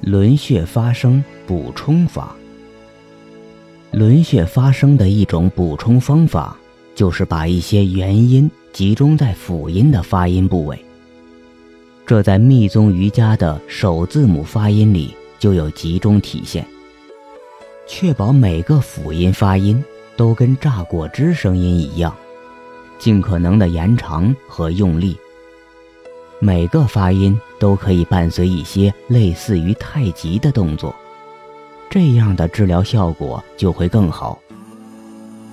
轮穴发声补充法。轮穴发声的一种补充方法，就是把一些元音集中在辅音的发音部位。这在密宗瑜伽的首字母发音里就有集中体现。确保每个辅音发音都跟榨果汁声音一样，尽可能的延长和用力。每个发音都可以伴随一些类似于太极的动作，这样的治疗效果就会更好。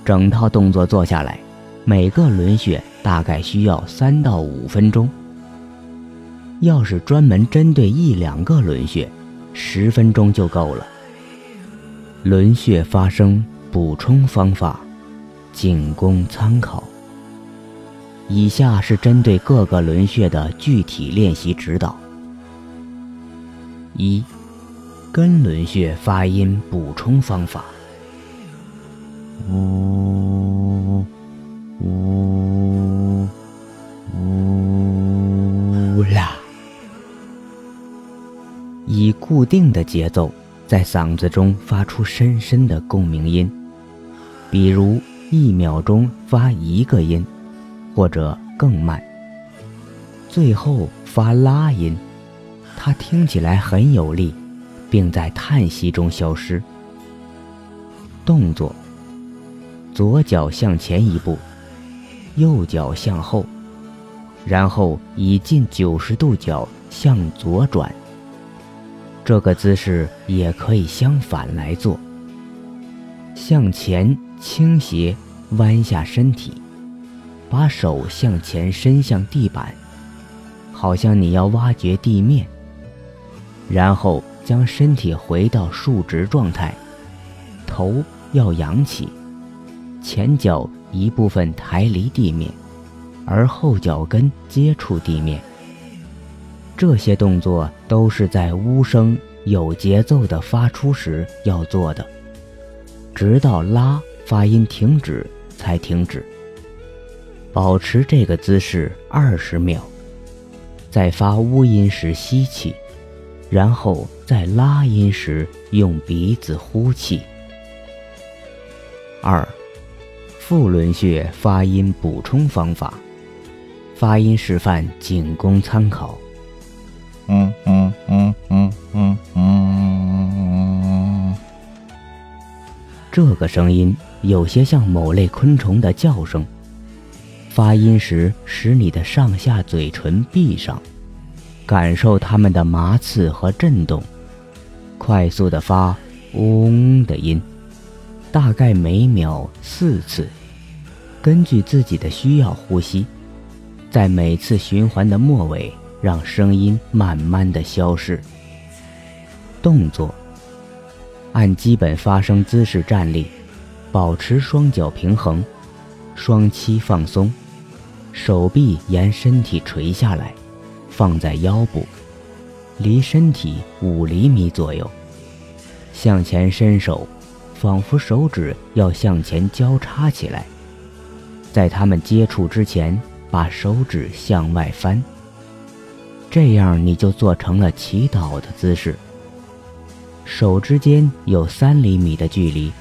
整套动作做下来，每个轮穴大概需要三到五分钟。要是专门针对一两个轮穴，十分钟就够了。轮穴发声补充方法，仅供参考。以下是针对各个轮穴的具体练习指导：一、根轮穴发音补充方法。呜呜呜啦，以固定的节奏在嗓子中发出深深的共鸣音，比如一秒钟发一个音。或者更慢，最后发拉音，它听起来很有力，并在叹息中消失。动作：左脚向前一步，右脚向后，然后以近九十度角向左转。这个姿势也可以相反来做：向前倾斜，弯下身体。把手向前伸向地板，好像你要挖掘地面。然后将身体回到竖直状态，头要扬起，前脚一部分抬离地面，而后脚跟接触地面。这些动作都是在呜声有节奏的发出时要做的，直到拉发音停止才停止。保持这个姿势二十秒，在发呜音时吸气，然后在拉音时用鼻子呼气。二，腹轮穴发音补充方法，发音示范仅供参考。嗯嗯嗯嗯嗯嗯，这个声音有些像某类昆虫的叫声。发音时，使你的上下嘴唇闭上，感受它们的麻刺和震动。快速的发“嗡”的音，大概每秒四次。根据自己的需要呼吸，在每次循环的末尾，让声音慢慢的消逝。动作：按基本发声姿势站立，保持双脚平衡，双膝放松。手臂沿身体垂下来，放在腰部，离身体五厘米左右。向前伸手，仿佛手指要向前交叉起来。在他们接触之前，把手指向外翻。这样你就做成了祈祷的姿势。手之间有三厘米的距离。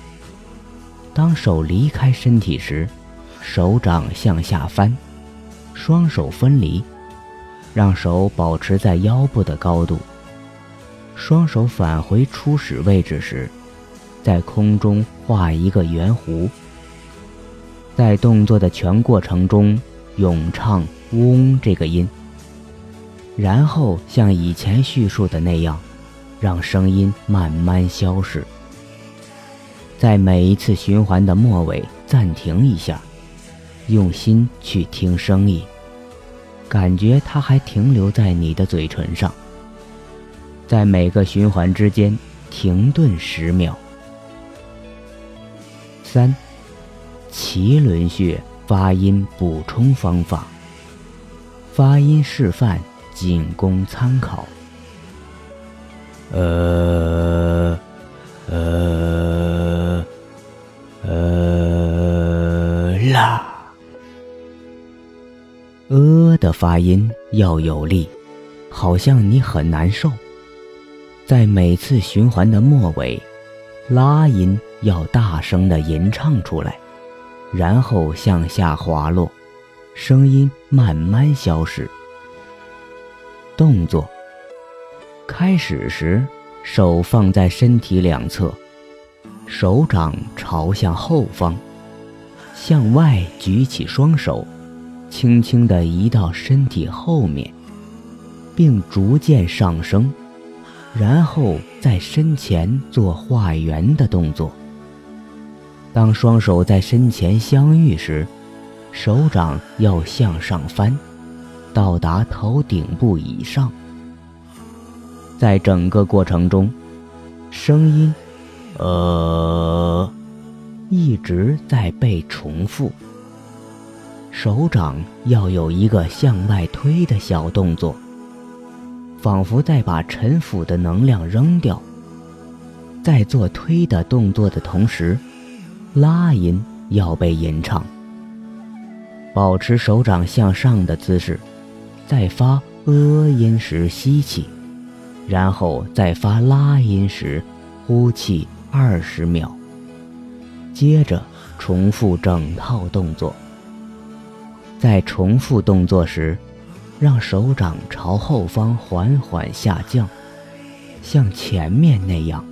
当手离开身体时，手掌向下翻。双手分离，让手保持在腰部的高度。双手返回初始位置时，在空中画一个圆弧。在动作的全过程中，咏唱“嗡”这个音，然后像以前叙述的那样，让声音慢慢消逝。在每一次循环的末尾暂停一下。用心去听声音，感觉它还停留在你的嘴唇上。在每个循环之间停顿十秒。三，脐轮穴发音补充方法。发音示范仅供参考。呃，发音要有力，好像你很难受。在每次循环的末尾，拉音要大声的吟唱出来，然后向下滑落，声音慢慢消失。动作开始时，手放在身体两侧，手掌朝向后方，向外举起双手，轻轻地移到身体后面，并逐渐上升。然后在身前做画圆的动作。当双手在身前相遇时，手掌要向上翻，到达头顶部以上。在整个过程中，声音“呃”一直在被重复。手掌要有一个向外推的小动作。仿佛在把沉浮的能量扔掉，在做推的动作的同时，拉音要被吟唱。保持手掌向上的姿势，在发呃音时吸气，然后在发拉音时呼气二十秒，接着重复整套动作。在重复动作时。让手掌朝后方缓缓下降，像前面那样。